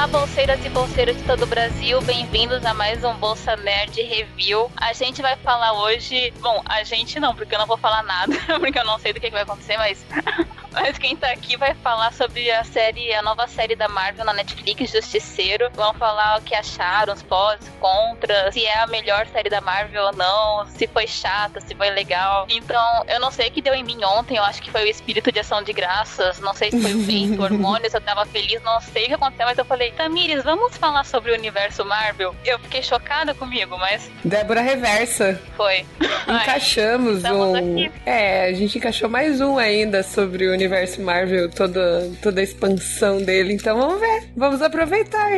Olá, bolseiras e bolseiros de todo o Brasil, bem-vindos a mais um Bolsa Nerd Review. A gente vai falar hoje. Bom, a gente não, porque eu não vou falar nada, porque eu não sei do que, que vai acontecer, mas. Mas quem tá aqui vai falar sobre a série, a nova série da Marvel na Netflix, Justiceiro. Vão falar o que acharam, os pós, contras, se é a melhor série da Marvel ou não, se foi chata, se foi legal. Então, eu não sei o que deu em mim ontem, eu acho que foi o espírito de ação de graças, não sei se foi o vento, hormônios, eu tava feliz, não sei o que aconteceu, mas eu falei, Tamires, vamos falar sobre o universo Marvel? Eu fiquei chocada comigo, mas. Débora Reversa. Foi. Encaixamos Ai, um. É, a gente encaixou mais um ainda sobre o universo Marvel, toda, toda a expansão dele. Então vamos ver. Vamos aproveitar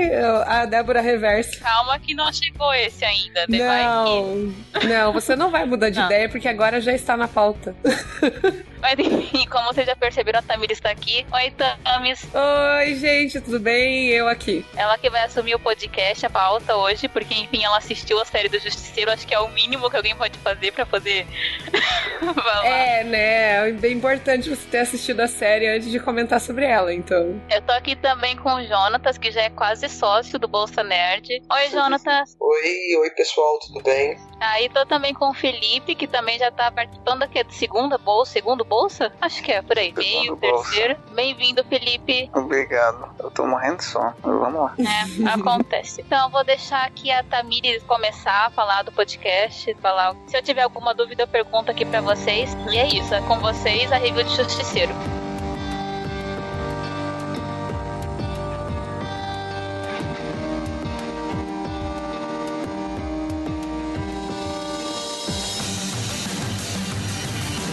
a Débora Reversa. Calma que não chegou esse ainda. Não, não, você não vai mudar de não. ideia porque agora já está na pauta. Mas enfim, como vocês já perceberam, a Tamir está aqui. Oi, Tamis. Oi, gente, tudo bem? Eu aqui. Ela que vai assumir o podcast, a pauta hoje, porque enfim, ela assistiu a série do Justiceiro. Acho que é o mínimo que alguém pode fazer para poder falar. É, né? É bem importante você ter assistido a série antes de comentar sobre ela, então. Eu tô aqui também com o Jonatas, que já é quase sócio do Bolsa Nerd. Oi, Jonatas. Oi, oi, pessoal, tudo bem? Aí tô também com o Felipe, que também já tá participando aqui de segunda bolsa, segundo bolsa? Acho que é, por aí. Meio, terceiro. Bem-vindo, Felipe. Obrigado. Eu tô morrendo de sono. Vamos lá. É, acontece. Então, eu vou deixar aqui a Tamires começar a falar do podcast, falar. Se eu tiver alguma dúvida, eu pergunto aqui pra vocês. E é isso, é com vocês a review de Justiceiro.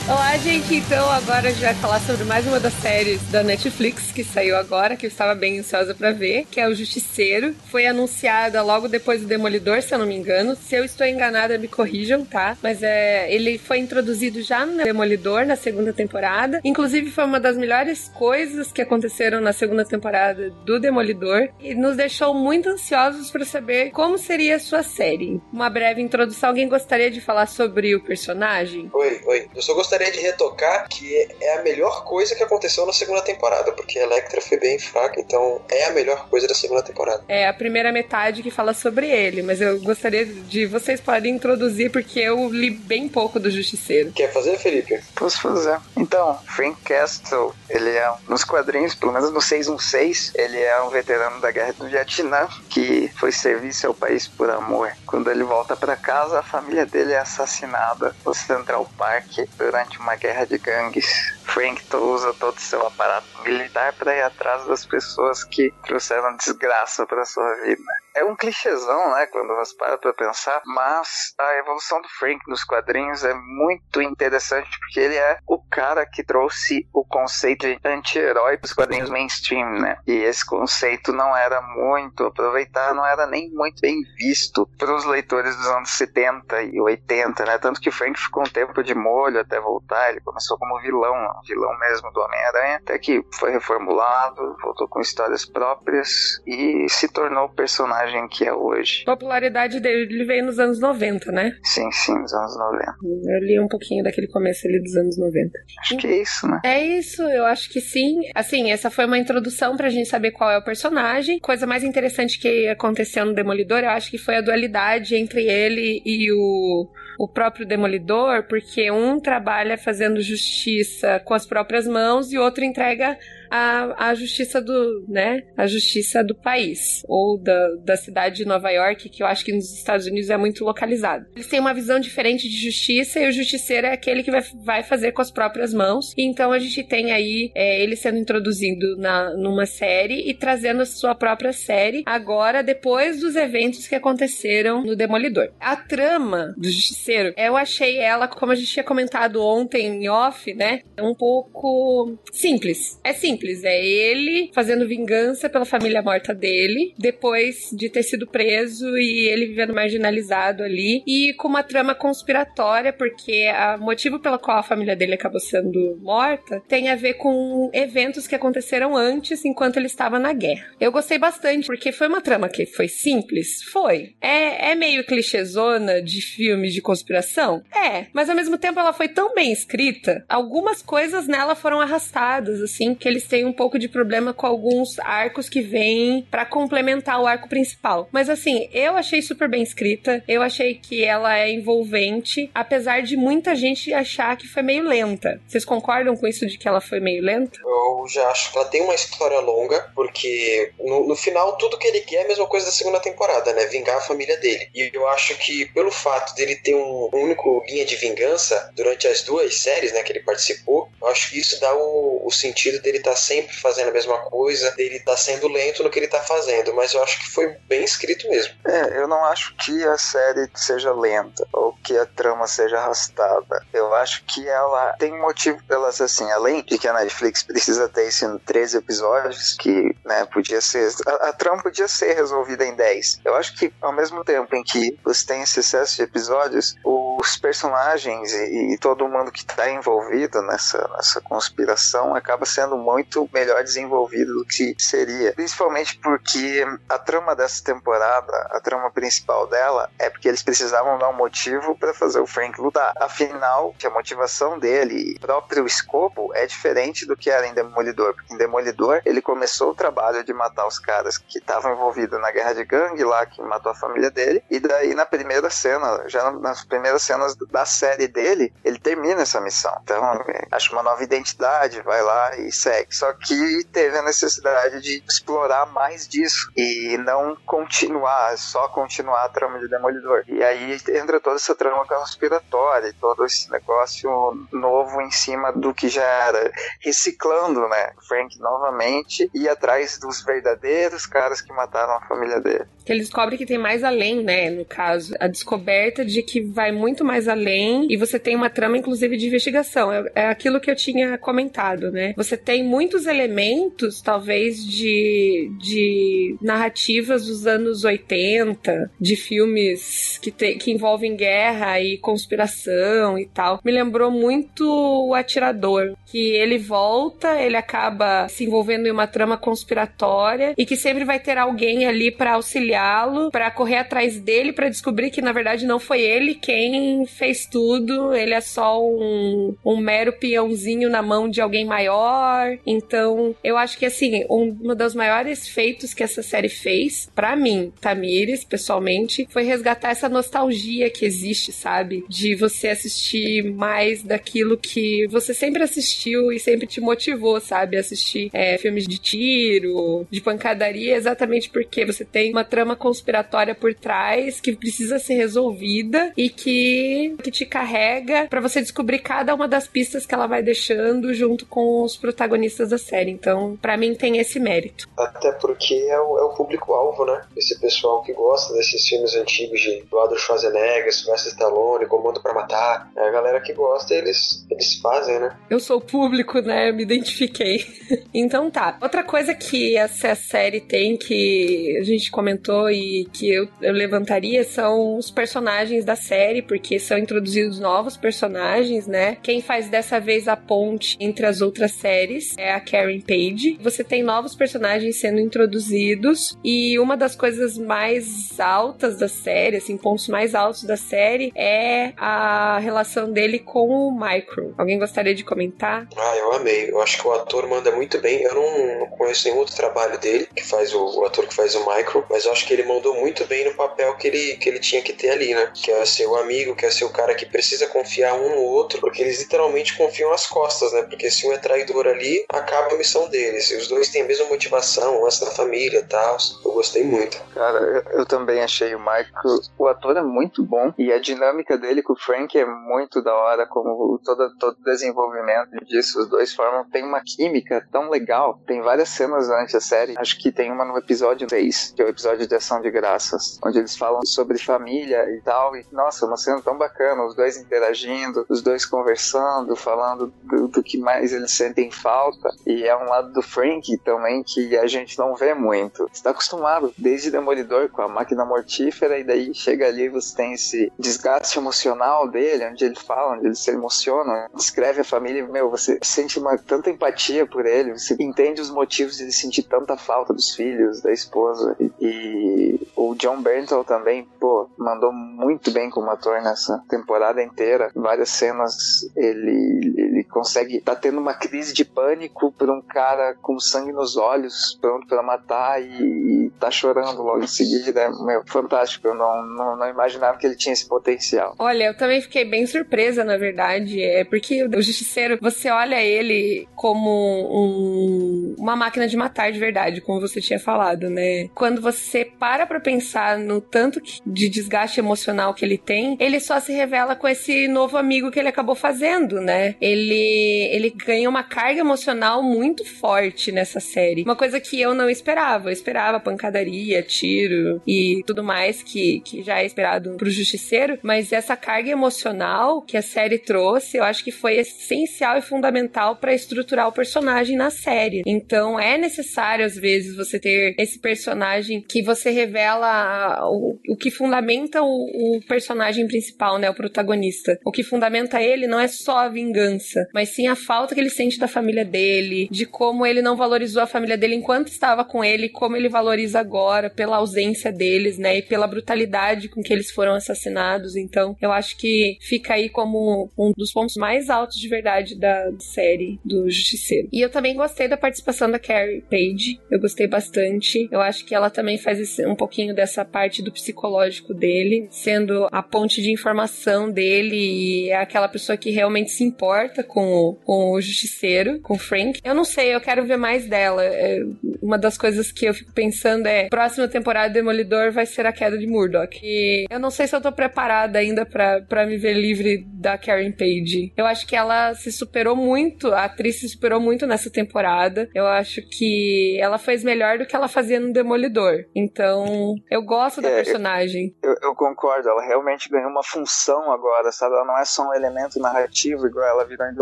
Olá, gente. Então, agora a gente vai falar sobre mais uma das séries da Netflix que saiu agora, que eu estava bem ansiosa para ver, que é o Justiceiro. Foi anunciada logo depois do Demolidor, se eu não me engano. Se eu estou enganada, me corrijam, tá? Mas é, ele foi introduzido já no Demolidor, na segunda temporada. Inclusive, foi uma das melhores coisas que aconteceram na segunda temporada do Demolidor e nos deixou muito ansiosos para saber como seria a sua série. Uma breve introdução. Alguém gostaria de falar sobre o personagem? Oi, oi. Eu só gostaria gostaria de retocar que é a melhor coisa que aconteceu na segunda temporada, porque a Electra foi bem fraca, então é a melhor coisa da segunda temporada. É a primeira metade que fala sobre ele, mas eu gostaria de vocês podem introduzir porque eu li bem pouco do Justiceiro. Quer fazer, Felipe? Posso fazer. Então, Frank Castle, ele é nos quadrinhos, pelo menos no 616, ele é um veterano da guerra do Vietnã que foi servir seu país por amor. Quando ele volta para casa, a família dele é assassinada no Central Park durante durante uma guerra de gangues. Frank usa todo o seu aparato militar para ir atrás das pessoas que trouxeram desgraça para sua vida. É um clichêzão, né, quando você para pra pensar, mas a evolução do Frank nos quadrinhos é muito interessante porque ele é o cara que trouxe o conceito de anti-herói pros quadrinhos mainstream, né? E esse conceito não era muito aproveitado, não era nem muito bem visto pros leitores dos anos 70 e 80, né? Tanto que Frank ficou um tempo de molho até voltar, ele começou como vilão, vilão mesmo do Homem-Aranha, até que foi reformulado, voltou com histórias próprias e se tornou o personagem que é hoje. A popularidade dele veio nos anos 90, né? Sim, sim, nos anos 90. Eu li um pouquinho daquele começo ali dos anos 90. Acho que é isso, né? É isso, eu acho que sim. Assim, essa foi uma introdução pra gente saber qual é o personagem. Coisa mais interessante que aconteceu no Demolidor, eu acho que foi a dualidade entre ele e o o próprio Demolidor, porque um trabalha fazendo justiça com as próprias mãos e outro entrega a, a justiça do, né, a justiça do país ou da, da cidade de Nova York, que eu acho que nos Estados Unidos é muito localizado. Eles têm uma visão diferente de justiça e o justiceiro é aquele que vai, vai fazer com as próprias mãos. Então a gente tem aí é, ele sendo introduzido na, numa série e trazendo a sua própria série agora depois dos eventos que aconteceram no Demolidor. A trama do justiceiro, eu achei ela, como a gente tinha comentado ontem em off, né, um pouco simples. É simples simples. É ele fazendo vingança pela família morta dele, depois de ter sido preso e ele vivendo marginalizado ali. E com uma trama conspiratória, porque o motivo pelo qual a família dele acabou sendo morta tem a ver com eventos que aconteceram antes, enquanto ele estava na guerra. Eu gostei bastante, porque foi uma trama que foi simples? Foi. É, é meio clichêzona de filmes de conspiração? É. Mas ao mesmo tempo ela foi tão bem escrita, algumas coisas nela foram arrastadas, assim, que eles têm um pouco de problema com alguns arcos que vêm para complementar o arco principal. Mas assim, eu achei super bem escrita, eu achei que ela é envolvente, apesar de muita gente achar que foi meio lenta. Vocês concordam com isso de que ela foi meio lenta? Eu já acho que ela tem uma história longa, porque no, no final tudo que ele quer é a mesma coisa da segunda temporada, né? Vingar a família dele. E eu acho que pelo fato dele ter um único linha de vingança durante as duas séries, né, que ele participou, eu acho que isso dá o, o sentido dele estar tá sempre fazendo a mesma coisa, estar tá sendo lento no que ele está fazendo. Mas eu acho que foi bem escrito mesmo. É, eu não acho que a série seja lenta ou que a trama seja arrastada. Eu acho que ela tem motivo pelas assim, além de que a Netflix precisa ter isso em 13 episódios, que né, podia ser. A, a trama podia ser resolvida em 10. Eu acho que ao mesmo tempo em que você tem esse excesso de episódios, os personagens e, e todo mundo que está envolvido nessa, nessa conspiração acaba sendo muito melhor desenvolvido do que seria. Principalmente porque a trama dessa temporada, a trama principal dela, é porque eles precisavam dar um motivo para fazer o Frank lutar. Afinal, que a motivação dele, o próprio escopo, é diferente do que era em Demolidor. Porque em Demolidor, ele começou o trabalho de matar os caras que estavam envolvidos na guerra de gangue lá, que matou a família dele. E daí, na primeira cena, já nas primeiras cenas da série dele, ele termina essa missão. Então, acho uma nova identidade, vai lá e segue. Só que teve a necessidade de explorar mais disso e não continuar, só continuar a trama de Demolidor. E aí entra toda essa trama conspiratória todo esse negócio novo em cima do que já era, reciclando, né? Frank novamente e atrás dos verdadeiros caras que mataram a família dele. Que ele descobre que tem mais além, né? No caso, a descoberta de que vai muito mais além e você tem uma trama, inclusive, de investigação. É, é aquilo que eu tinha comentado, né? Você tem muitos elementos, talvez, de, de narrativas dos anos 80, de filmes que, te, que envolvem guerra e conspiração e tal. Me lembrou muito o Atirador, que ele volta, ele acaba se envolvendo em uma trama conspiratória e que sempre vai ter alguém ali para auxiliá-lo, para correr atrás dele, para descobrir que na verdade não foi ele quem fez tudo, ele é só um, um mero peãozinho na mão de alguém maior. Então, eu acho que assim, um, dos maiores feitos que essa série fez, para mim, Tamires, pessoalmente, foi resgatar essa nostalgia que existe, sabe? De você assistir mais daquilo que você sempre assistiu e sempre te motivou, sabe? Assistir é, filmes de tiro, de pancadaria, exatamente porque você tem uma trama conspiratória por trás que precisa ser resolvida e que, que te carrega para você descobrir cada uma das pistas que ela vai deixando junto com os protagonistas da série. Então, para mim, tem esse mérito. Até porque é o, é o público-alvo, né? Esse pessoal que gosta desses filmes antigos de do Adolf Schwarzenegger, Sylvester Stallone, Comando para Matar. É a galera que gosta, eles, eles fazem, né? Eu sou público, né? Eu me identifiquei. então tá. Outra coisa que essa série tem que a gente comentou e que eu, eu levantaria são os personagens da série, porque são introduzidos novos personagens, né? Quem faz dessa vez a ponte entre as outras séries é a Karen Page. Você tem novos personagens sendo introduzidos e uma das coisas mais altas da série, assim, pontos mais altos da série é a relação dele com o Micro. Alguém gostaria de comentar? Ah, eu amei. Eu acho que o ator manda muito bem. Eu não, não conheço nenhum outro trabalho dele, que faz o, o, ator que faz o Micro, mas eu acho que ele mandou muito bem no papel que ele, que ele tinha que ter ali, né? Que é ser o amigo, que é ser o cara que precisa confiar um no outro, porque eles literalmente confiam as costas, né? Porque se um é traidor ali, acaba a missão deles. E os dois têm a mesma motivação, o lance da família e tal. Eu gostei muito. Cara, eu, eu também achei o Micro. O ator é muito bom e a dinâmica dele com o Frank é muito da hora, como todo, todo desenvolvimento disso. Os dois formam, tem uma química tão legal. Tem várias cenas durante a série. Acho que tem uma no episódio 3, que é o episódio de Ação de Graças, onde eles falam sobre família e tal. E nossa, uma cena tão bacana, os dois interagindo, os dois conversando, falando do, do que mais eles sentem falta. E é um lado do Frank também que a gente não vê muito. Está acostumado desde Demolidor com a máquina mortífera e daí chega ali e você tem esse desgaste emocional dele, onde ele fala, onde ele se emociona, descreve a família, meu, você sente uma tanta empatia por ele, você entende os motivos de ele sentir tanta falta dos filhos, da esposa. E, e o John Bernthal também, pô, mandou muito bem como ator nessa temporada inteira. Várias cenas ele consegue. tá tendo uma crise de pânico por um cara com sangue nos olhos, pronto para matar e, e tá chorando logo em seguida. É meu, fantástico. Eu não, não, não, imaginava que ele tinha esse potencial. Olha, eu também fiquei bem surpresa, na verdade. É porque o Justiceiro, você olha ele como um, uma máquina de matar de verdade, como você tinha falado, né? Quando você para pra pensar no tanto de desgaste emocional que ele tem, ele só se revela com esse novo amigo que ele acabou fazendo, né? Ele, ele ganha uma carga emocional muito forte nessa série. Uma coisa que eu não esperava. Eu esperava pancadaria, tiro e tudo mais que, que já é esperado pro Justiceiro, mas essa carga emocional que a série trouxe, eu acho que foi essencial e fundamental para estruturar o personagem na série. Então é necessário, às vezes, você ter esse personagem que você revela o, o que fundamenta o, o personagem principal, né? O protagonista. O que fundamenta ele não é só a vingança, mas sim a falta que ele sente da família dele, de como ele não valorizou a família dele enquanto estava com ele, como ele valoriza agora pela ausência deles, né? E pela brutalidade com que eles foram assassinados. Então, eu acho que fica aí como um dos pontos mais altos de verdade da série do Justiceiro. E eu também gostei da participação da Carrie Page. Eu gostei bastante. Eu acho que ela também faz esse, um pouquinho dessa parte do psicológico dele, sendo a ponte de informação dele e é aquela pessoa que realmente se importa com, com o Justiceiro, com o Frank. Eu não sei, eu quero ver mais dela. É, uma das coisas que eu fico pensando é: próxima temporada Demolidor vai ser a queda de Murdoch. E eu não sei se eu tô preparada ainda para me ver livre da Karen Page. Eu acho que ela se superou muito, a atriz se superou muito nessa temporada. Eu acho que ela fez melhor do que ela fazia no Demolidor. Então, eu gosto da é, personagem. Eu, eu, concordo, ela realmente ganhou uma função agora, sabe? Ela não é só um elemento narrativo igual ela virou em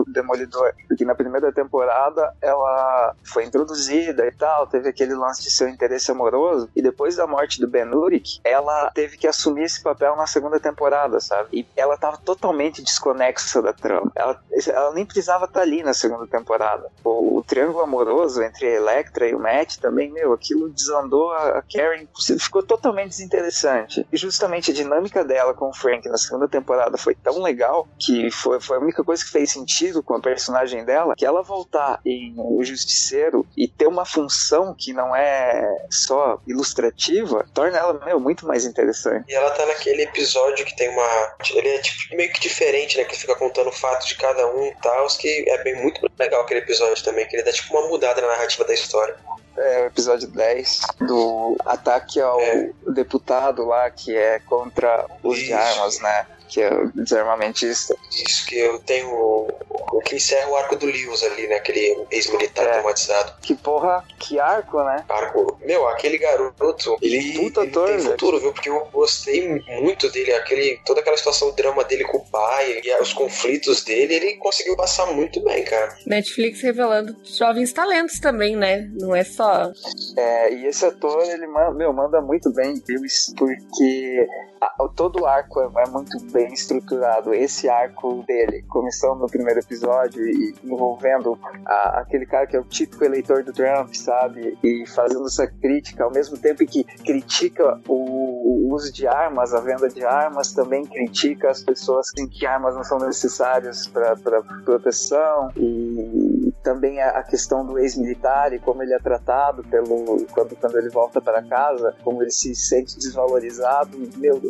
Demolidor. Porque na primeira temporada ela foi introduzida e tal, teve aquele lance de seu interesse amoroso, e depois da morte do Ben Urich, ela teve que assumir esse papel na segunda temporada, sabe? E ela tava totalmente desconexa da trama. Ela, ela nem precisava estar ali na segunda temporada. O, o triângulo amoroso entre a Electra e o Matt também, meu, aquilo desandou a, a Karen, ficou totalmente desinteressante. E justamente a dinâmica dela com o Frank na segunda temporada foi tão legal que foi, foi a única coisa que fez sentido com a personagem dela, que ela voltar em O Justiceiro e ter uma função que não é só ilustrativa, torna ela, meu, muito mais interessante. E ela tá naquele episódio que tem uma. Ele é tipo, meio que diferente, né? Que fica contando fatos de cada um e tal, que é bem muito legal aquele episódio também, que ele dá tipo uma mudada na narrativa da história é o episódio 10 do ataque ao é. deputado lá que é contra os de armas, né? Que é o desarmamentista. Isso, que eu tenho o que encerra o arco do Lewis ali, né? Aquele ex-militar é. traumatizado. Que porra, que arco, né? Arco. Meu, aquele garoto, ele, Puta ele ator, tem futuro, viu? Porque eu gostei muito dele, aquele, toda aquela situação, o drama dele com o pai e os conflitos dele, ele conseguiu passar muito bem, cara. Netflix revelando jovens talentos também, né? Não é só. É, e esse ator, ele manda, meu, manda muito bem, porque a, todo o arco é, é muito bem estruturado. Esse arco dele, começando no primeiro episódio e envolvendo a, aquele cara que é o típico eleitor do Trump, sabe? E fazendo essa crítica, ao mesmo tempo que critica o, o uso de armas, a venda de armas, também critica as pessoas que armas não são necessárias para proteção e também a, questão do ex-militar e como ele é tratado pelo quando, quando ele volta para casa, como ele se sente desvalorizado, meu,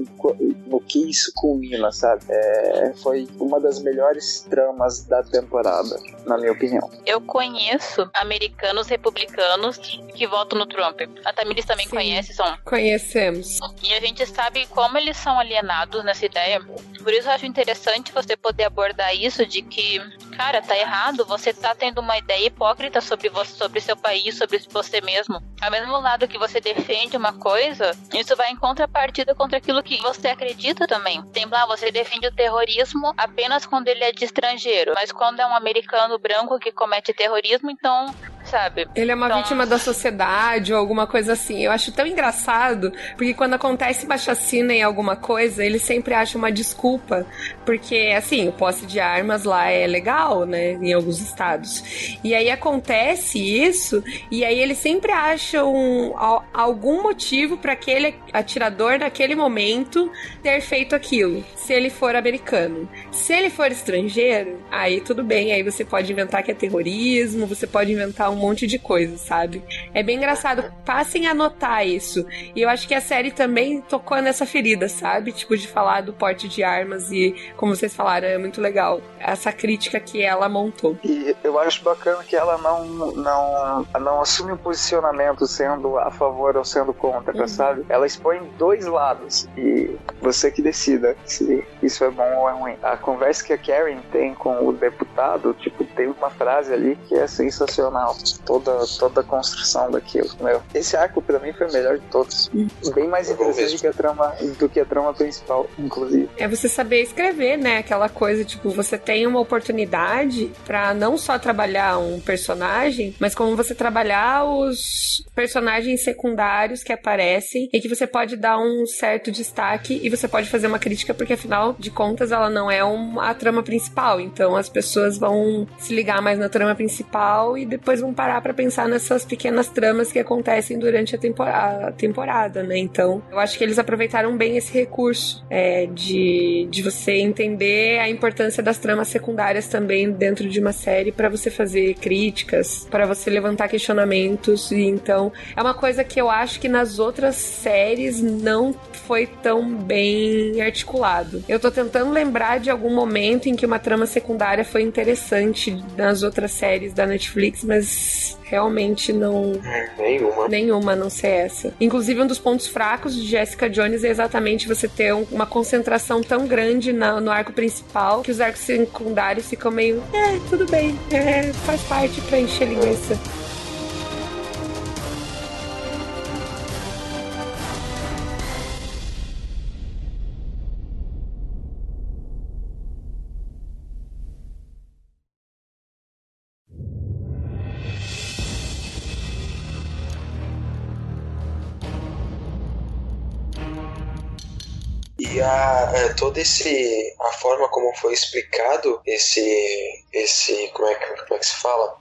no que isso culmina, sabe? É, foi uma das melhores tramas da temporada, na minha opinião. Eu conheço americanos republicanos que votam no Trump. A Tamiris também Sim, conhece, são? Conhecemos. E a gente sabe como eles são alienados nessa ideia. Por isso eu acho interessante você poder abordar isso de que, cara, tá errado, você tá tendo uma ideia hipócrita sobre você, sobre seu país, sobre você mesmo. Ao mesmo lado que você defende uma coisa, isso vai em contrapartida contra aquilo que você acredita também. Tem lá, você defende o terrorismo apenas quando ele é de estrangeiro, mas quando é um americano branco que comete terrorismo, então sabe? Ele é uma então... vítima da sociedade ou alguma coisa assim. Eu acho tão engraçado, porque quando acontece chacina em alguma coisa, ele sempre acha uma desculpa. Porque, assim, o posse de armas lá é legal, né? Em alguns estados. E aí acontece isso, e aí ele sempre acha um, algum motivo para aquele atirador, naquele momento, ter feito aquilo. Se ele for americano. Se ele for estrangeiro, aí tudo bem. Aí você pode inventar que é terrorismo, você pode inventar um monte de coisa, sabe? É bem engraçado. Passem a notar isso. E eu acho que a série também tocou nessa ferida, sabe? Tipo, de falar do porte de armas e, como vocês falaram, é muito legal. Essa crítica que ela montou. E eu acho bacana que ela não, não, não assume um posicionamento sendo a favor ou sendo contra, uhum. sabe? Ela expõe dois lados e você que decida se isso é bom ou é ruim. A conversa que a Karen tem com o deputado, tipo, tem uma frase ali que é sensacional. Toda, toda a construção daquilo. Meu. Esse arco para mim foi o melhor de todos. Uhum. Bem mais interessante que a trama do que a trama principal, inclusive. É você saber escrever, né? Aquela coisa, tipo, você tem uma oportunidade para não só trabalhar um personagem, mas como você trabalhar os personagens secundários que aparecem e que você pode dar um certo destaque e você pode fazer uma crítica, porque afinal de contas ela não é uma, a trama principal. Então as pessoas vão se ligar mais na trama principal e depois vão parar para pensar nessas pequenas tramas que acontecem durante a temporada, a temporada, né? Então eu acho que eles aproveitaram bem esse recurso é, de, de você entender a importância das tramas secundárias também dentro de uma série para você fazer críticas, para você levantar questionamentos. E então é uma coisa que eu acho que nas outras séries não foi tão bem articulado. Eu tô tentando lembrar de algum momento em que uma trama secundária foi interessante nas outras séries da Netflix, mas realmente não. Nenhuma. Nenhuma, não ser essa. Inclusive, um dos pontos fracos de Jessica Jones é exatamente você ter uma concentração tão grande na, no arco principal que os arcos secundários ficam meio. É, tudo bem. É, faz parte pra encher linguiça. E a, é, toda esse a forma como foi explicado esse esse como é como é que se fala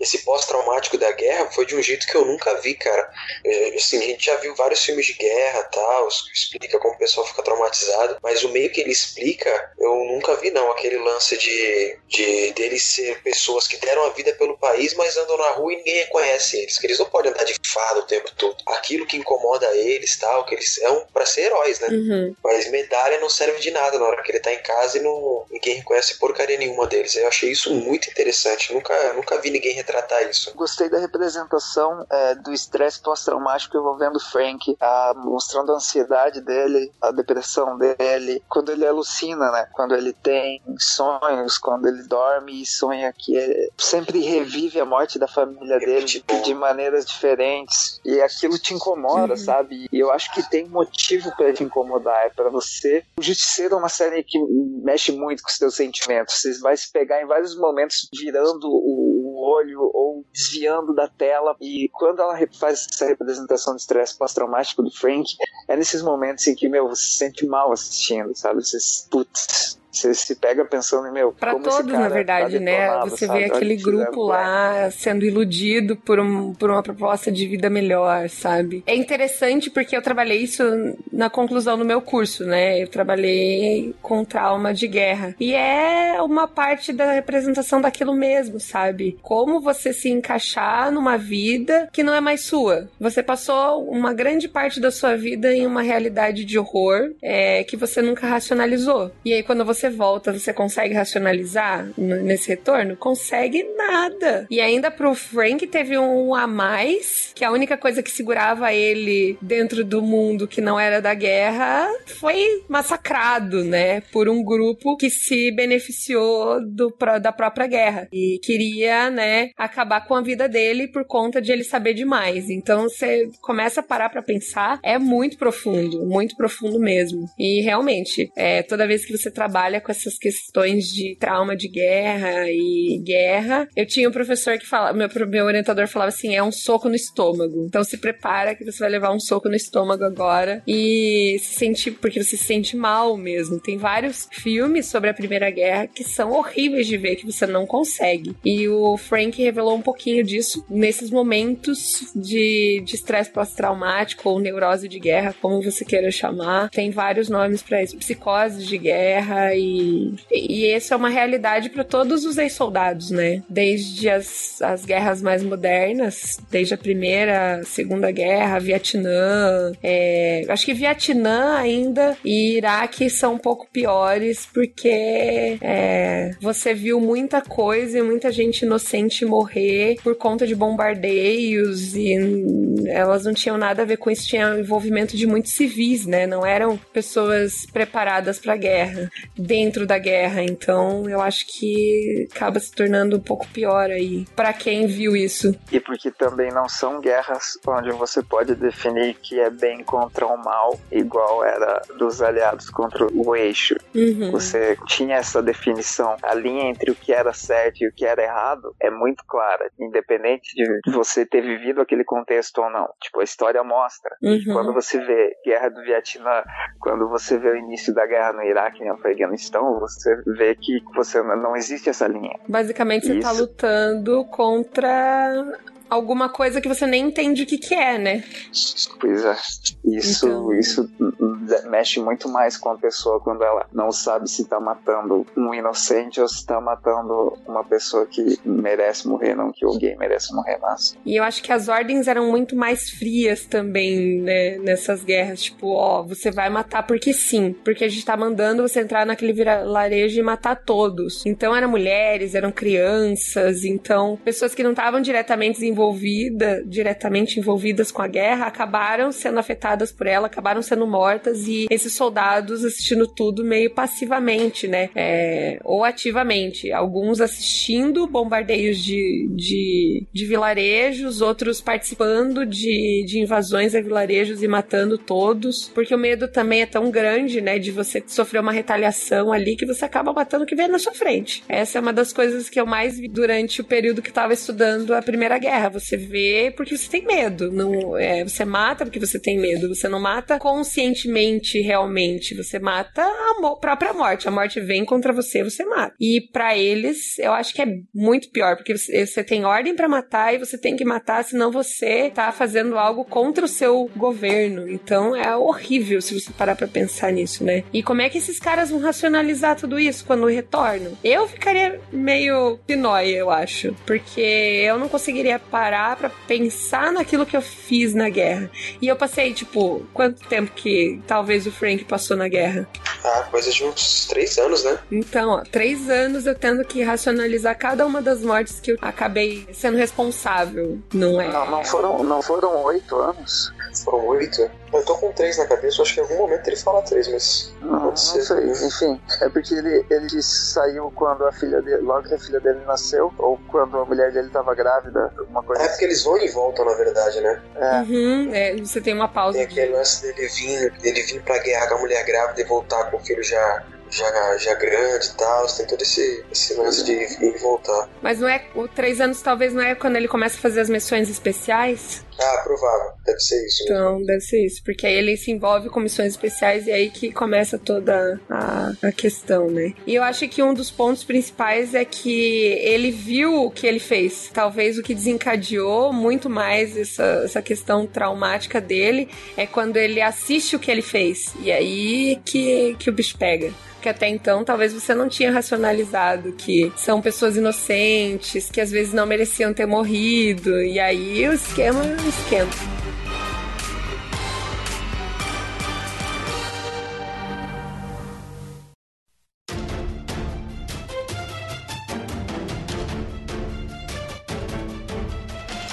esse pós-traumático da guerra foi de um jeito que eu nunca vi, cara. É, assim, a gente já viu vários filmes de guerra, tal, explica como o pessoal fica traumatizado, mas o meio que ele explica, eu nunca vi não, aquele lance de, de deles ser pessoas que deram a vida pelo país, mas andam na rua e ninguém reconhece eles, que eles não podem andar de fada o tempo todo. Aquilo que incomoda eles, tal, que eles são para ser heróis, né? Uhum. Mas medalha não serve de nada na hora que ele tá em casa e não, ninguém reconhece porcaria nenhuma deles. Eu achei isso muito interessante. Nunca, nunca vi ninguém retratar isso. Gostei da representação é, do estresse pós-traumático envolvendo Frank, a, mostrando a ansiedade dele, a depressão dele, quando ele alucina, né? Quando ele tem sonhos, quando ele dorme e sonha que é, sempre revive a morte da família dele de, de maneiras diferentes e aquilo te incomoda, uhum. sabe? E eu acho que tem motivo para te incomodar, é para você. O Justiceiro é uma série que mexe muito com os seus sentimentos. Você vai se pegar em vários momentos virando o olho ou desviando da tela. E quando ela faz essa representação de estresse pós-traumático do Frank, é nesses momentos em que, meu, você se sente mal assistindo, sabe? Você, putz, você se pega pensando em meu. Pra todos, na verdade, tá né? Você sabe? vê aquele grupo lá sendo iludido por, um, por uma proposta de vida melhor, sabe? É interessante porque eu trabalhei isso na conclusão do meu curso, né? Eu trabalhei com trauma de guerra. E é uma parte da representação daquilo mesmo, sabe? Como você se encaixar numa vida que não é mais sua. Você passou uma grande parte da sua vida em uma realidade de horror é, que você nunca racionalizou. E aí, quando você você volta, você consegue racionalizar nesse retorno? Consegue nada. E ainda pro Frank teve um a mais, que a única coisa que segurava ele dentro do mundo que não era da guerra foi massacrado, né? Por um grupo que se beneficiou do, da própria guerra e queria, né, acabar com a vida dele por conta de ele saber demais. Então você começa a parar para pensar, é muito profundo, muito profundo mesmo. E realmente, é, toda vez que você trabalha trabalha com essas questões de trauma de guerra e guerra. Eu tinha um professor que falava, meu, meu orientador falava assim: é um soco no estômago. Então se prepara que você vai levar um soco no estômago agora e se sentir, porque você se sente mal mesmo. Tem vários filmes sobre a Primeira Guerra que são horríveis de ver, que você não consegue. E o Frank revelou um pouquinho disso nesses momentos de estresse pós-traumático ou neurose de guerra, como você queira chamar. Tem vários nomes para isso. Psicose de guerra e, e essa é uma realidade para todos os ex-soldados, né? Desde as, as guerras mais modernas, desde a Primeira, Segunda Guerra, Vietnã. É, acho que Vietnã ainda e Iraque são um pouco piores porque é, você viu muita coisa e muita gente inocente morrer por conta de bombardeios e elas não tinham nada a ver com isso, tinha envolvimento de muitos civis, né? Não eram pessoas preparadas para guerra, dentro da guerra. Então, eu acho que acaba se tornando um pouco pior aí para quem viu isso. E porque também não são guerras onde você pode definir que é bem contra o mal, igual era dos aliados contra o eixo. Uhum. Você tinha essa definição. A linha entre o que era certo e o que era errado é muito clara, independente de você ter vivido aquele contexto ou não. Tipo, a história mostra. Uhum. Quando você vê Guerra do Vietnã, quando você vê o início da guerra no Iraque e no Afeganistão, você vê que você não existe essa linha. Basicamente, você está lutando contra alguma coisa que você nem entende o que, que é, né? Pois é. Isso, então... isso mexe muito mais com a pessoa quando ela não sabe se tá matando um inocente ou se tá matando uma pessoa que merece morrer, não que alguém merece morrer mais. E eu acho que as ordens eram muito mais frias também, né, nessas guerras. Tipo, ó, você vai matar porque sim. Porque a gente tá mandando você entrar naquele vilarejo e matar todos. Então eram mulheres, eram crianças, então pessoas que não estavam diretamente envolvidas, diretamente envolvidas com a guerra, acabaram sendo afetadas por ela, acabaram sendo mortas e esses soldados assistindo tudo meio passivamente, né? É, ou ativamente. Alguns assistindo bombardeios de, de, de vilarejos, outros participando de, de invasões a vilarejos e matando todos, porque o medo também é tão grande, né? De você sofrer uma retaliação ali que você acaba matando o que vem na sua frente. Essa é uma das coisas que eu mais vi durante o período que estava estudando a Primeira Guerra. Você vê porque você tem medo. Não, é, você mata porque você tem medo. Você não mata conscientemente realmente. Você mata a própria morte. A morte vem contra você, você mata. E para eles, eu acho que é muito pior, porque você tem ordem para matar e você tem que matar, senão você tá fazendo algo contra o seu governo. Então é horrível se você parar pra pensar nisso, né? E como é que esses caras vão racionalizar tudo isso quando retornam? Eu ficaria meio pinóia, eu acho. Porque eu não conseguiria parar para pensar naquilo que eu fiz na guerra. E eu passei, tipo, quanto tempo que talvez o Frank passou na guerra? Ah, coisa de uns três anos, né? Então, ó, três anos eu tendo que racionalizar cada uma das mortes que eu acabei sendo responsável, não é? Não, não foram, não foram oito anos. Foram oito? Eu tô com três na cabeça, acho que em algum momento ele fala três, mas. Não, não sei. Enfim, é porque ele, ele saiu quando a filha dele, logo que a filha dele nasceu, ou quando a mulher dele tava grávida, alguma coisa É porque eles vão e voltam, na verdade, né? É. Uhum, é, você tem uma pausa. Tem aquele lance dele vir, dele vir pra guerra com a mulher grávida e voltar com o filho já já, já grande e tal, tem todo esse, esse lance de ir e voltar. Mas não é. O três anos talvez não é quando ele começa a fazer as missões especiais? Ah, provável. Deve ser isso. Então, deve ser isso. Porque aí ele se envolve com missões especiais e é aí que começa toda a, a questão, né? E eu acho que um dos pontos principais é que ele viu o que ele fez. Talvez o que desencadeou muito mais essa, essa questão traumática dele é quando ele assiste o que ele fez. E aí que, que o bicho pega que até então talvez você não tinha racionalizado que são pessoas inocentes, que às vezes não mereciam ter morrido, e aí o esquema esquenta.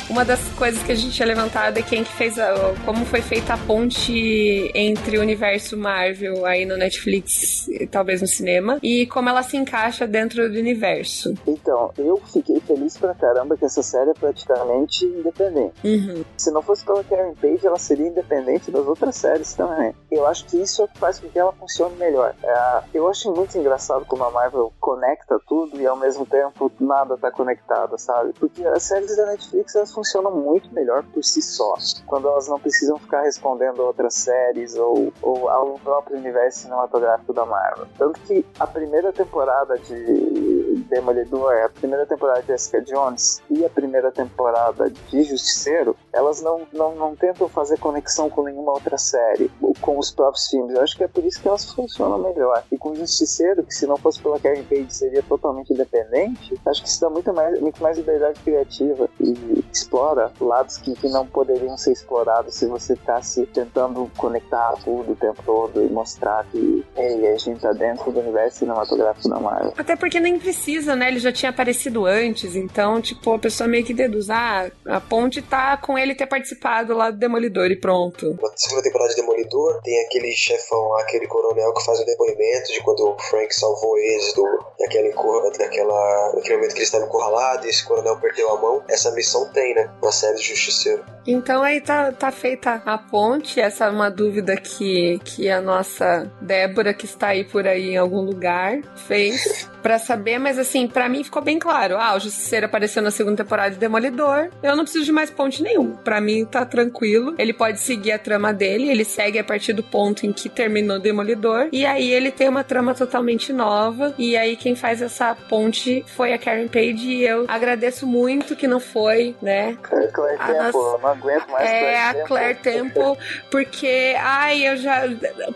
Uma das coisas que a gente tinha levantado é quem que fez a, como foi feita a ponte entre o universo Marvel aí no Netflix e talvez no cinema e como ela se encaixa dentro do universo. Então, eu fiquei feliz pra caramba que essa série é praticamente independente. Uhum. Se não fosse pela Karen Page, ela seria independente das outras séries também. Eu acho que isso é o que faz com que ela funcione melhor. É, eu acho muito engraçado como a Marvel conecta tudo e ao mesmo tempo nada tá conectado, sabe? Porque as séries da Netflix elas funcionam muito melhor por si só, quando elas não precisam ficar respondendo a outras séries ou, ou ao próprio universo cinematográfico da Marvel. Tanto que a primeira temporada de Demolidor, a primeira temporada de Jessica Jones e a primeira temporada de Justiceiro, elas não, não, não tentam fazer conexão com nenhuma outra série, ou com os próprios filmes. Eu acho que é por isso que elas funcionam melhor. E com Justiceiro, que se não fosse pela Karen Page seria totalmente independente, acho que isso dá muito mais, muito mais liberdade criativa e explora lados que, que não poderiam ser explorados se você ficasse tentando conectar tudo o tempo todo e mostrar que ei, a gente tá dentro do universo cinematográfico da Marvel. Até porque nem precisa, né? Ele já tinha aparecido antes, então, tipo, a pessoa meio que deduz, ah, a ponte tá com ele ter participado lá do Demolidor e pronto. Na segunda temporada de Demolidor, tem aquele chefão lá, aquele coronel que faz o depoimento de quando o Frank salvou eles do, daquela, daquela, daquele momento que eles estavam encurralados e esse coronel perdeu a mão. Essa missão tem, né? Na série de Justiceiro. Então aí tá, tá feita a ponte. Essa é uma dúvida que, que a nossa Débora, que está aí por aí em algum lugar, fez para saber, mas assim, para mim ficou bem claro. Ah, o Justiceiro apareceu na segunda temporada de Demolidor. Eu não preciso de mais ponte nenhum. Para mim tá tranquilo. Ele pode seguir a trama dele, ele segue a partir do ponto em que terminou Demolidor. E aí ele tem uma trama totalmente nova. E aí quem faz essa ponte foi a Karen Page. E eu agradeço muito que não foi, né? Claire Temple, nossa... eu não aguento mais É, Claire a Temple. Claire Temple, porque, ai, eu já.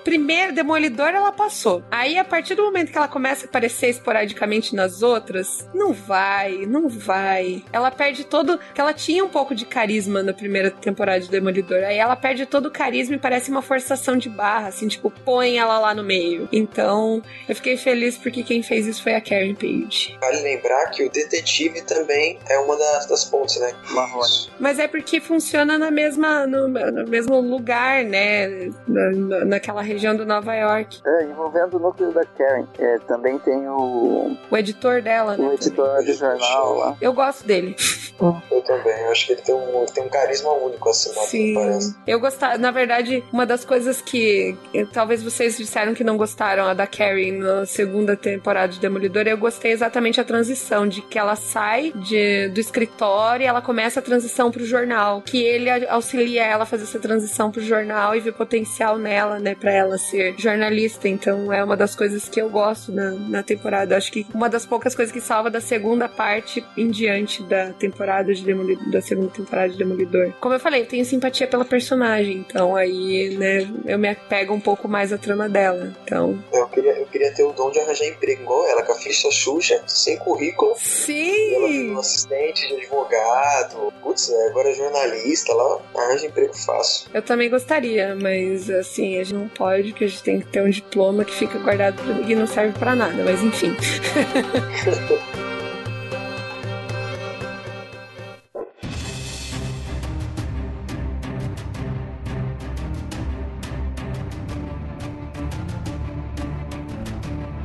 Primeiro, Demolidor, ela passou. Aí, a partir do momento que ela começa a aparecer esporadicamente nas outras, não vai, não vai. Ela perde todo. que ela tinha um pouco de carisma na primeira temporada de Demolidor. Aí ela perde todo o carisma e parece uma forçação de barra, assim, tipo, põe ela lá no meio. Então, eu fiquei feliz porque quem fez isso foi a Karen Page. Vale lembrar que o detetive também é uma das, das pontes, né? Marrone. Mas é porque funciona na mesma, no, no mesmo lugar, né? Na, na- naquela região do Nova York. É, envolvendo o núcleo da Karen. É, também tem o, O editor dela, né? o editor do jornal lá. Eu gosto dele. Eu também. Eu acho que ele tem um, tem um carisma único, assim, né? Sim. Parece. Eu gostava, na verdade, uma das coisas que talvez vocês disseram que não gostaram, a da Carrie na segunda temporada de Demolidor, eu gostei exatamente a transição, de que ela sai de, do escritório e ela começa a transição pro jornal. Que ele auxilia ela a fazer essa transição pro jornal e ver potencial nela, né, pra ela ser jornalista. Então é uma das coisas que eu gosto na, na temporada. Acho que uma das poucas coisas que salva da segunda parte em diante da temporada de Demolidor, da segunda temporada de Demolidor. Como eu falei, eu tenho simpatia pela personagem, então aí, né, eu me apego um pouco mais à trama dela. Então, Eu queria, eu queria ter o dom de arranjar emprego igual ela, com a ficha suja, sem currículo. E ela sim! virou assistente de advogado. Putz, né, agora é jornalista, ela arranja emprego fácil. Eu também gostaria, mas assim, a gente não pode, porque a gente tem que ter um diploma que fica guardado e não serve pra nada, mas enfim. 呵呵呵呵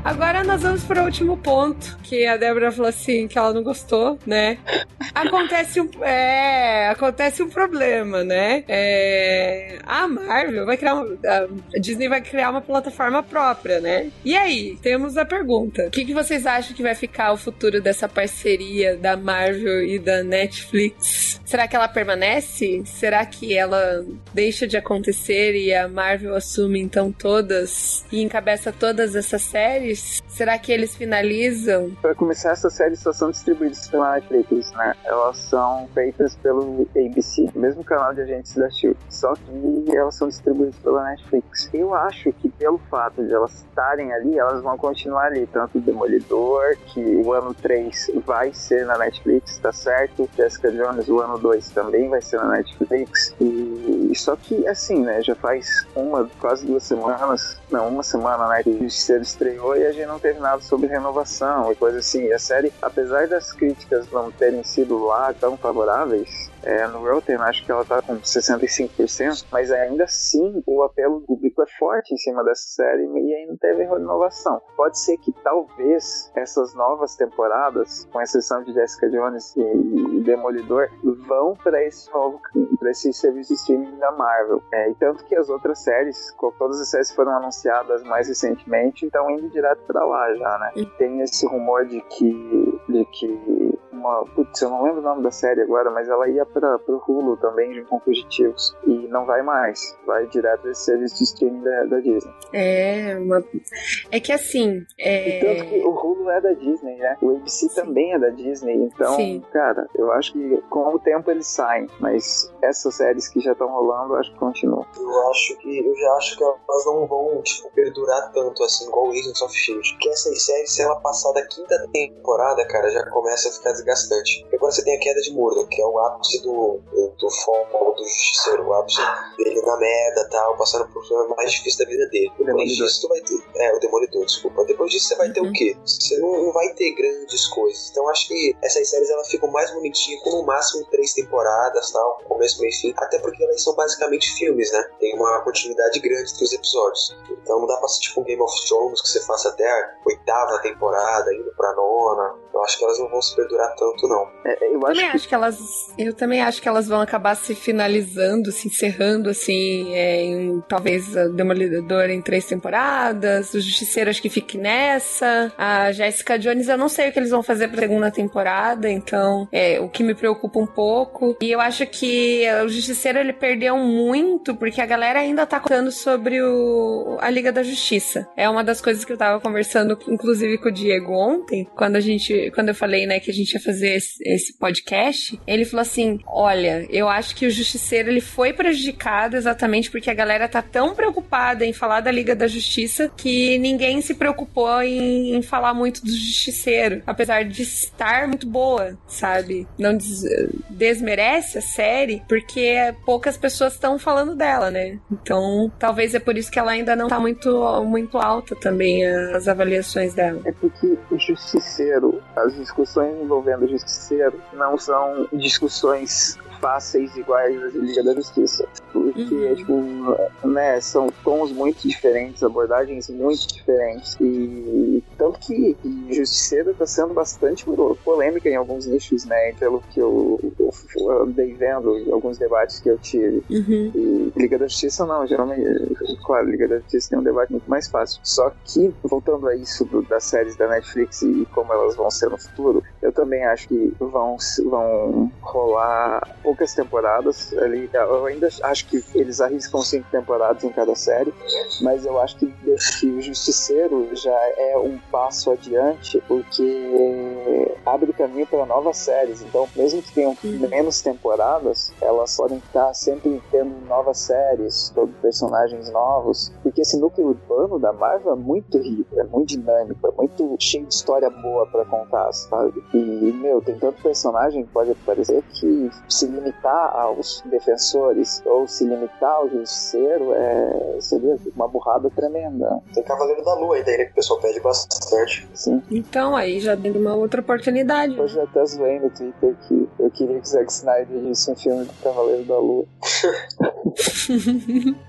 Agora nós vamos para o último ponto, que a Débora falou assim, que ela não gostou, né? Acontece um, é, acontece um problema, né? É, a Marvel vai criar uma, a Disney vai criar uma plataforma própria, né? E aí, temos a pergunta. O que, que vocês acham que vai ficar o futuro dessa parceria da Marvel e da Netflix? Será que ela permanece? Será que ela deixa de acontecer e a Marvel assume então todas e encabeça todas essas séries? Será que eles finalizam? Pra começar, essas séries só são distribuídas pela Netflix, né? Elas são feitas pelo ABC, mesmo canal de agentes da SHIELD. Só que elas são distribuídas pela Netflix. Eu acho que pelo fato de elas estarem ali, elas vão continuar ali. Tanto Demolidor, que o ano 3 vai ser na Netflix, tá certo? Jessica Jones, o ano 2 também vai ser na Netflix. E só que assim, né? Já faz uma, quase duas semanas, não, uma semana, né? Que o estreou e a gente não teve nada sobre renovação e coisa assim. E a série, apesar das críticas não terem sido lá tão favoráveis, É, no Rotten, acho que ela tá com 65%, mas ainda assim o apelo público é forte em cima dessa série e ainda teve renovação. Pode ser que talvez essas novas temporadas, com exceção de Jessica Jones e Demolidor, vão para esse novo para esse serviço de streaming da Marvel. É, e tanto que as outras séries, todas as séries foram anunciadas mais recentemente, estão indo direto para lá já, né? E tem esse rumor de que de que uma. Putz, eu não lembro o nome da série agora, mas ela ia para pro Hulu também, junto com Fugitivos. E não vai mais. Vai direto desse serviço de streaming da, da Disney. É, uma... é que assim. É... E tanto que o Hulu é da Disney, né? O ABC Sim. também é da Disney. Então, Sim. cara, eu acho que com o tempo eles saem. Mas essas séries que já estão rolando, eu acho que continuam. Eu acho que. Eu já acho que elas não vão, tipo, perdurar tanto assim, igual o Agents of Shield. Porque essas séries, se ela passar da quinta temporada, cara, já começa a ficar desgastante. Agora você tem a queda de Murdoch, que é o ápice do, do, do foco do justiceiro, o ápice dele na merda tal, passando por problema mais difícil da vida dele. Depois disso, tu vai ter. É, o Demolidor, desculpa. Depois disso, você vai ter uhum. o quê? Você não, não, vai ter grandes coisas. Então, acho que essas séries elas ficam mais bonitinhas, com no máximo três temporadas tal, começo, meio e fim. Até porque elas são basicamente filmes, né? Tem uma continuidade grande entre os episódios. Então, não dá pra ser tipo um Game of Thrones que você faça até a oitava temporada, indo pra nona. Eu acho que elas não vão se perdurar tanto, não. É, eu acho também que... acho que elas. Eu também acho que elas vão acabar se finalizando, se encerrando, assim, é, em, talvez a Demolidor em três temporadas, o Justiceiro acho que fique nessa, a Jessica Jones eu não sei o que eles vão fazer pra segunda temporada, então é o que me preocupa um pouco. E eu acho que o Justiceiro ele perdeu muito, porque a galera ainda tá contando sobre o, a Liga da Justiça. É uma das coisas que eu tava conversando, inclusive, com o Diego ontem, quando a gente quando eu falei, né, que a gente ia fazer esse, esse, podcast, ele falou assim: olha, eu acho que o Justiceiro ele foi prejudicado exatamente porque a galera tá tão preocupada em falar da Liga da Justiça que ninguém se preocupou em, em falar muito do Justiceiro, apesar de estar muito boa, sabe? Não des, desmerece a série porque poucas pessoas estão falando dela, né? Então, talvez é por isso que ela ainda não tá muito, muito alta também as avaliações dela. É porque Justiceiro. As discussões envolvendo o justiceiro não são discussões fáceis iguais à Liga da Justiça. Porque, uhum. tipo, né, são tons muito diferentes, abordagens muito diferentes. E tanto que Justiceiro está sendo bastante polêmica em alguns nichos, né? Pelo que eu, eu, eu andei vendo em alguns debates que eu tive. Uhum. E Liga da Justiça não, geralmente, claro, Liga da Justiça tem um debate muito mais fácil. Só que, voltando a isso do, das séries da Netflix e como elas vão ser no futuro, eu também acho que vão, vão rolar poucas temporadas ali. Eu ainda acho que eles arriscam cinco temporadas em cada série, mas eu acho que, que o Justiceiro já é um passo adiante, porque abre caminho para novas séries. Então, mesmo que tenham menos temporadas, elas podem estar sempre tendo novas séries, todos personagens novos, porque esse núcleo urbano da Marvel é muito rico, é muito dinâmico, é muito cheio de história boa para contar, sabe? E, meu, tem tanto personagem que pode aparecer que se limitar aos defensores ou se limitar ao justiceiro é, seria uma burrada tremenda. Tem Cavaleiro da Lua ainda, né, que o pessoal pede bastante. Sim. Então, aí já dando uma outra oportunidade. Hoje eu até zoei no Twitter que eu queria que Zack Snyder disse um filme do Cavaleiro da Lua.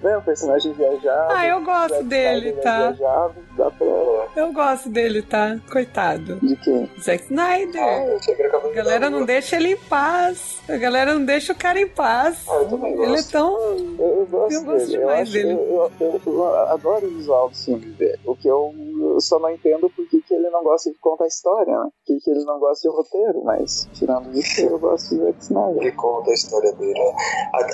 Não, é um personagem viajado. Ah, eu gosto Zack dele, Snyder tá? Viajado, dá pra... Eu gosto dele, tá? Coitado. De quem? Zack Snyder. Ah, a galera não deixa ele em paz. A galera não deixa o cara em paz. Ah, eu também gosto. Ele é tão. Eu, eu gosto, eu gosto dele. demais eu acho, dele. Eu, eu, eu, adoro o visual do filme dele. O que eu, só não entendo por que ele não gosta de contar história, né? Que, que ele não gosta de roteiro, mas tirando isso, eu gosto de Zack Snyder. Ele conta a história dele.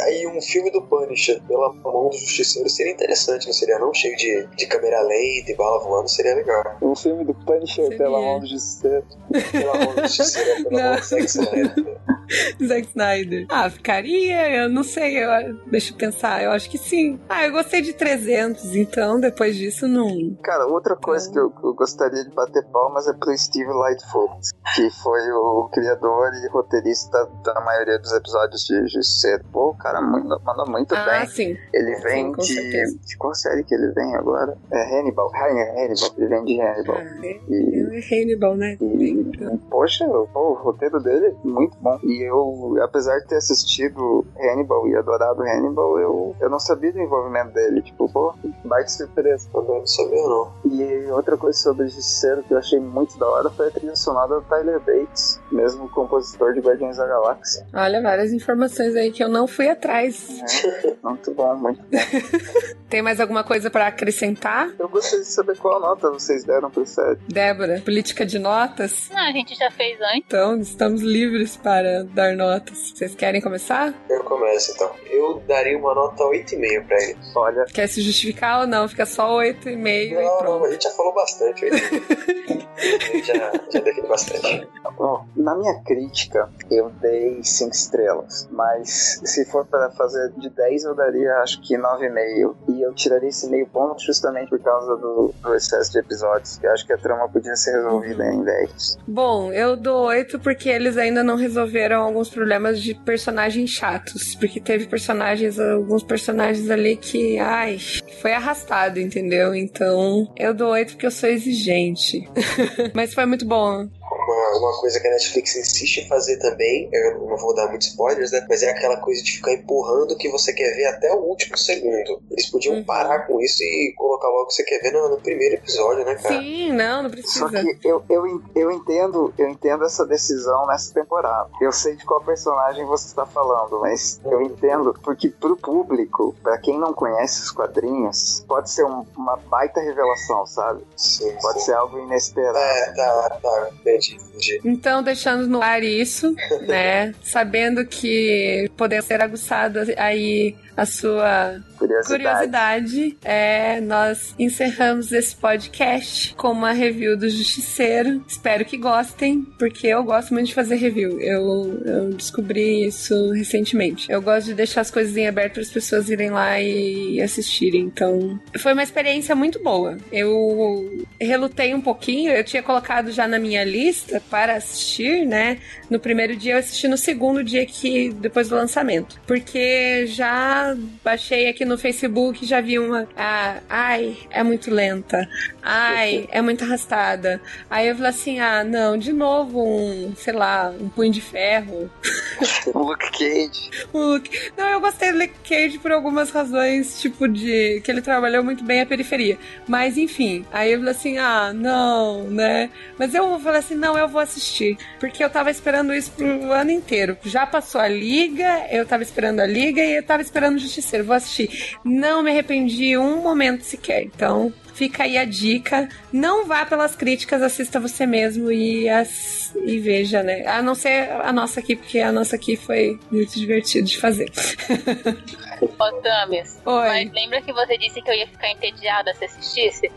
Aí um filme do Punisher pela mão do Justiceiro seria interessante, não seria não? Cheio de, de câmera lenta e bala voando, seria legal. Um filme do Punisher seria. pela mão do Justiceiro. pela mão do Justiceiro, pela não. mão do Zack Snyder. Zack Snyder. Ah, ficaria, eu não sei, eu, deixa eu pensar, eu acho que sim. Ah, eu gostei de 300, então depois disso não... Cara, outra coisa então... que eu, eu gostaria de bater palmas é pro Steve Lightfoot, que foi o criador e roteirista da maioria dos episódios de Justiceiro. Pô, o cara manda, manda muito ah, bem. sim. Ele vem sim, de, de... Qual série que ele vem agora? É Hannibal. Hannibal. Ele vem de Hannibal. Ah, e, é Hannibal, né? E, poxa, pô, o roteiro dele é muito bom. E E eu, apesar de ter assistido Hannibal e adorado Hannibal, eu, eu não sabia do envolvimento dele. Tipo, pô, baita surpresa. Também não sabia, não. E outra coisa sobre o Justiceiro que eu achei muito da hora foi a trilha sonora do Tyler Bates, mesmo compositor de Guardiões da Galáxia. Olha, várias informações aí que eu não fui atrás. É, muito bom, muito bom. Tem mais alguma coisa para acrescentar? Eu gostaria de saber qual nota vocês deram pro série. Débora, política de notas? Não, a gente já fez antes. Então, estamos livres para dar notas. Vocês querem começar? Eu começo então. Eu daria uma nota 8,5 pra ele. Olha, Quer se justificar ou não? Fica só 8,5 e Não, não, pronto. a gente já falou bastante. 8,5. A gente já, já bastante. Bom, na minha crítica, eu dei 5 estrelas. Mas se for para fazer de 10, eu daria acho que 9,5. E eu tiraria esse meio ponto justamente por causa do, do excesso de episódios. Que eu acho que a trama podia ser resolvida em 10. Bom, eu dou 8 porque eles ainda não resolveram alguns problemas de personagens chatos. Porque teve personagens, alguns personagens ali que, ai, foi arrastado, entendeu? Então, eu dou 8 porque eu sou exigente. Mas foi muito bom. Uma coisa que a Netflix insiste em fazer também, eu não vou dar muitos spoilers, né? Mas é aquela coisa de ficar empurrando o que você quer ver até o último segundo. Eles podiam Uhum. parar com isso e colocar logo o que você quer ver no, no primeiro episódio, né, cara? Sim, não, não Só precisa. que eu, eu, eu entendo eu entendo essa decisão nessa temporada. Eu sei de qual personagem você está falando, mas eu entendo porque pro público, pra quem não conhece os quadrinhos, pode ser um- uma baita revelação, sabe? Sim, Pode sim. ser algo inesperado. É, tá, tá, entendi, Então, deixando no ar isso, né? Sabendo que poder ser aguçado aí a sua Curiosidade. curiosidade, é, nós encerramos esse podcast com uma review do Justiceiro. Espero que gostem, porque eu gosto muito de fazer review. Eu, eu descobri isso recentemente. Eu gosto de deixar as coisas em aberto para as pessoas irem lá e assistirem. Então, foi uma experiência muito boa. Eu relutei um pouquinho, eu tinha colocado já na minha lista para assistir, né? No primeiro dia eu assisti no segundo dia que depois do lançamento, porque já baixei aqui no Facebook, já vi uma, ah, ai, é muito lenta. Ai, é muito arrastada. Aí eu falei assim: "Ah, não, de novo um, sei lá, um punho de ferro". O Luke Cage. Luke. Não, eu gostei do Luke Cage por algumas razões, tipo de que ele trabalhou muito bem a periferia. Mas enfim, aí eu falei assim: "Ah, não, né?" Mas eu falei assim: "Não, eu vou assistir", porque eu tava esperando isso pro ano inteiro. Já passou a liga, eu tava esperando a liga e eu tava esperando Justiceiro. Vou assistir. Não me arrependi um momento sequer. Então, Fica aí a dica. Não vá pelas críticas, assista você mesmo e, as, e veja, né? A não ser a nossa aqui, porque a nossa aqui foi muito divertido de fazer. Ô, Tamis, Oi. mas lembra que você disse que eu ia ficar entediada se assistisse?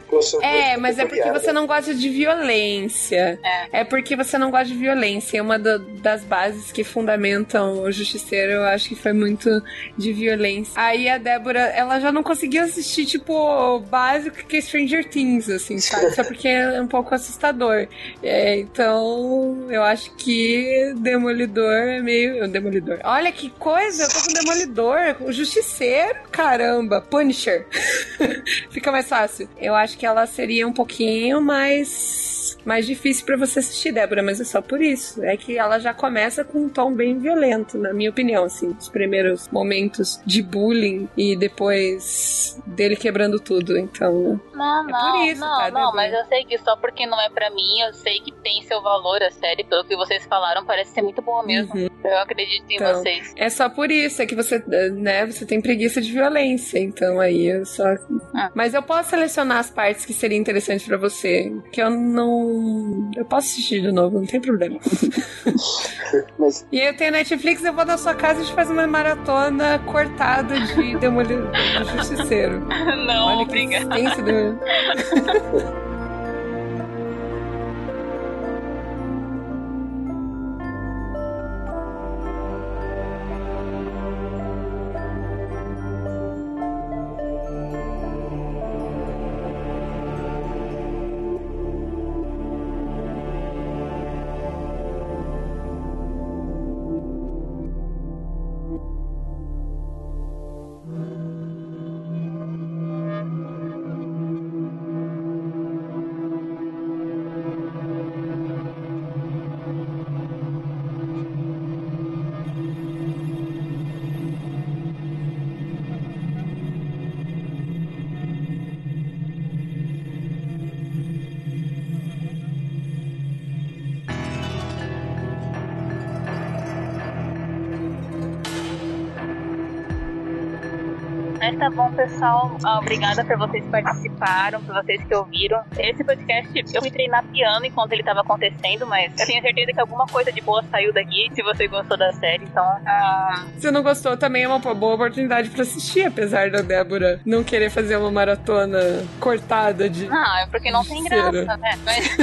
É, mas é porque você não gosta de violência. É, porque você não gosta de violência. É uma do- das bases que fundamentam o Justiceiro, eu acho que foi muito de violência. Aí a Débora, ela já não conseguiu assistir, tipo, o básico que é Stranger Things, assim, sabe? Só porque é um pouco assustador. É, então, eu acho que Demolidor é meio. Demolidor. Olha que coisa, eu tô com Demolidor, com Justiceiro, caramba, Punisher. Fica mais fácil. Eu acho que ela seria um pouquinho mais mais difícil pra você assistir, Débora, mas é só por isso. É que ela já começa com um tom bem violento, na minha opinião, assim, os primeiros momentos de bullying e depois dele quebrando tudo. Então, Não, É não, por isso, não, tá, não, mas eu sei que só porque não é pra mim, eu sei que tem seu valor, a série, pelo que vocês falaram, parece ser muito boa mesmo. Uhum. Eu acredito em Então, vocês. É só por isso, é que você, né, você tem preguiça de violência, então aí eu só. Ah. Mas eu posso selecionar as partes que seriam interessantes pra você, que eu não. Eu posso assistir de novo, não tem problema. Mas E eu tenho Netflix, eu vou na sua casa e a gente faz uma maratona cortada de Demolidor do Justiceiro. não, Olha obrigada. do- tá bom, pessoal. Ah, obrigada por vocês que participaram, por vocês que ouviram. Esse podcast, eu fui treinar piano enquanto ele tava acontecendo, mas eu tenho certeza que alguma coisa de boa saiu daqui, se você gostou da série. Então, ah, Se não gostou, também é uma boa oportunidade pra assistir, apesar da Débora não querer fazer uma maratona cortada de. não, é porque não tem graça, né? Mas,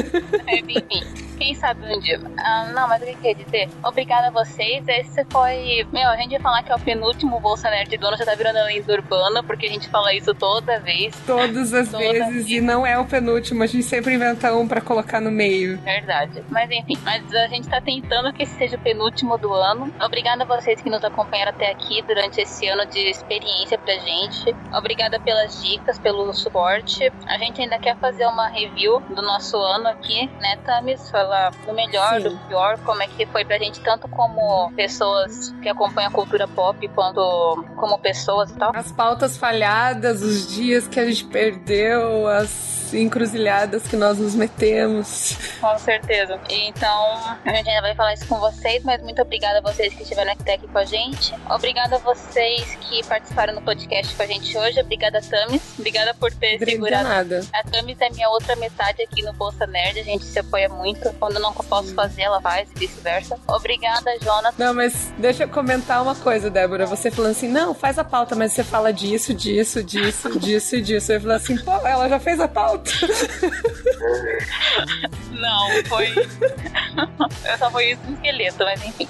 enfim. Quem sabe um dia. Ah, não, mas o que eu queria dizer? Obrigada a vocês. Esse foi. Meu, a gente ia falar que é o penúltimo Bolsa Nerd do ano, já tá virando a lenda urbana, porque a gente fala isso toda vez. Todas as Toda vezes, e não é o penúltimo, a gente sempre inventa um pra colocar no meio. Verdade. Mas enfim, mas a gente tá tentando que esse seja o penúltimo do ano. Obrigada a vocês que nos acompanharam até aqui durante esse ano de experiência pra gente. Obrigada pelas dicas, pelo suporte. A gente ainda quer fazer uma review do nosso ano aqui, né, Tamis? Falar do melhor, Sim. do pior, como é que foi pra gente, tanto como pessoas que acompanham a cultura pop, quanto como pessoas e tal. As pautas falhadas, os dias que a gente perdeu, as encruzilhadas que nós nos metemos. Com certeza. Então, a gente ainda vai falar isso com vocês, mas muito obrigada a vocês que estiveram até aqui com a gente. Obrigada a vocês que participaram no podcast com a gente hoje. Obrigada, Tamis. Obrigada por ter De segurado. nada. A Tamis é minha outra metade aqui no Bolsa Nerd. A gente se apoia muito. Quando eu não posso fazer, ela faz e vice-versa. Obrigada, Jonathan. Não, mas deixa eu comentar uma coisa, Débora. Você falando assim, não, faz a pauta, mas você fala disso, disso, disso, disso e disso. Eu falei assim, pô, ela já fez a pauta. Não, foi. eu só fui um esqueleto, mas enfim.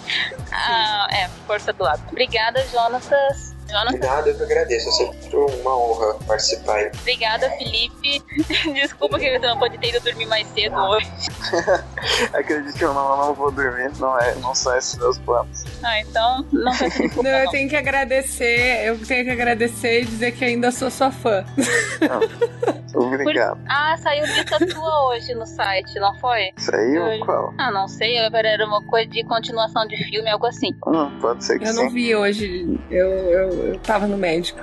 Ah, é, força do lado. Obrigada, Jonatas. De Jonathan, nada, eu que agradeço. É sempre uma honra participar aí. obrigada, Felipe. Desculpa que você não pode ter ido dormir mais cedo hoje. Acredite ou não, eu não vou dormir, não, é, não são esses meus planos. Ah, então não peço desculpa. Não, eu não. tenho que agradecer, eu tenho que agradecer e dizer que ainda sou sua fã. Obrigado. Ah, saiu lista tua hoje no site, não foi? Saiu? Oi. Qual? Ah, não sei, agora era uma coisa de continuação de filme, algo assim. Hum, pode ser que Eu sim. não vi hoje, eu, eu, eu tava no médico.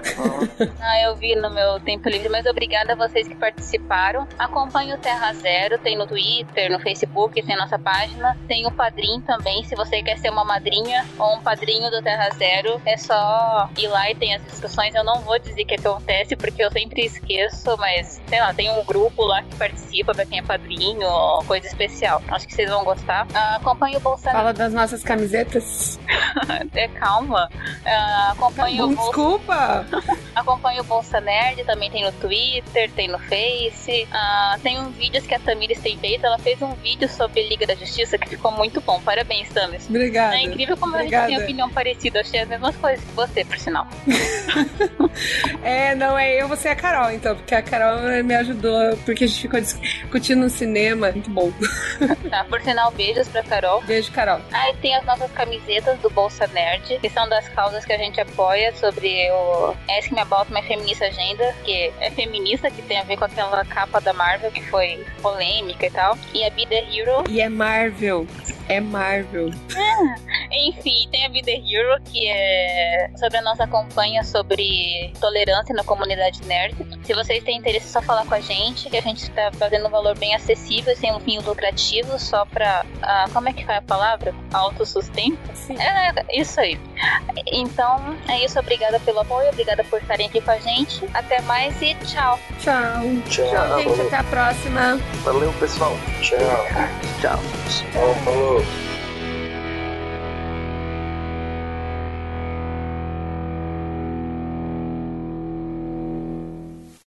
Ah, eu vi no meu tempo livre, mas obrigada a vocês que participaram. Acompanhe o Terra Zero, tem no Twitter, no Facebook, tem nossa página. Tem o Padrim também, se você quer ser uma madrinha ou um padrinho do Terra Zero, é só ir lá e tem as discussões. Eu não vou dizer o que acontece, porque eu sempre esqueço, mas sei lá, tem um grupo lá que participa pra quem é padrinho, ou coisa especial. Acho que vocês vão gostar. Ah, acompanhe o Bolsonaro. Fala das nossas camisetas. É, calma. Ah, acompanhe o Bolsa Desculpa! Acompanhe o Bolsa Nerd, também tem no Twitter, tem no Face. Ah, tem uns vídeos que a Tamires tem feito. Ela fez um vídeo sobre Liga da Justiça que ficou muito bom. Parabéns, Tamis. Obrigada. É incrível como Obrigada. a gente tem opinião parecida. Eu achei as mesmas coisas que você, por sinal. É, não é eu, você é a Carol, então, porque a Carol me ajudou, porque a gente ficou discutindo no cinema. Muito bom. Tá? Por sinal, beijos pra Carol. Beijo, Carol. Aí tem as nossas camisetas do Bolsa Nerd, que são das causas que a gente apoia sobre o Ask Me About My Feminista Agenda, que é feminista, que tem a ver com aquela capa da Marvel que foi polêmica e tal. E a Be The Hero, E é Marvel. É Marvel. Enfim, tem a Vida Hero, que é sobre a nossa campanha sobre tolerância na comunidade nerd. Se vocês têm interesse, é só falar com a gente, que a gente está fazendo um valor bem acessível, sem um fim lucrativo, só pra. ah, como é que foi a palavra? Autossustento? Sim. É, isso aí. Então, é isso. Obrigada pelo apoio, obrigada por estarem aqui com a gente. Até mais e tchau. Tchau. Tchau, Gente, falou. até a próxima. Valeu, pessoal. Tchau. Tchau. Tchau, falou. Show.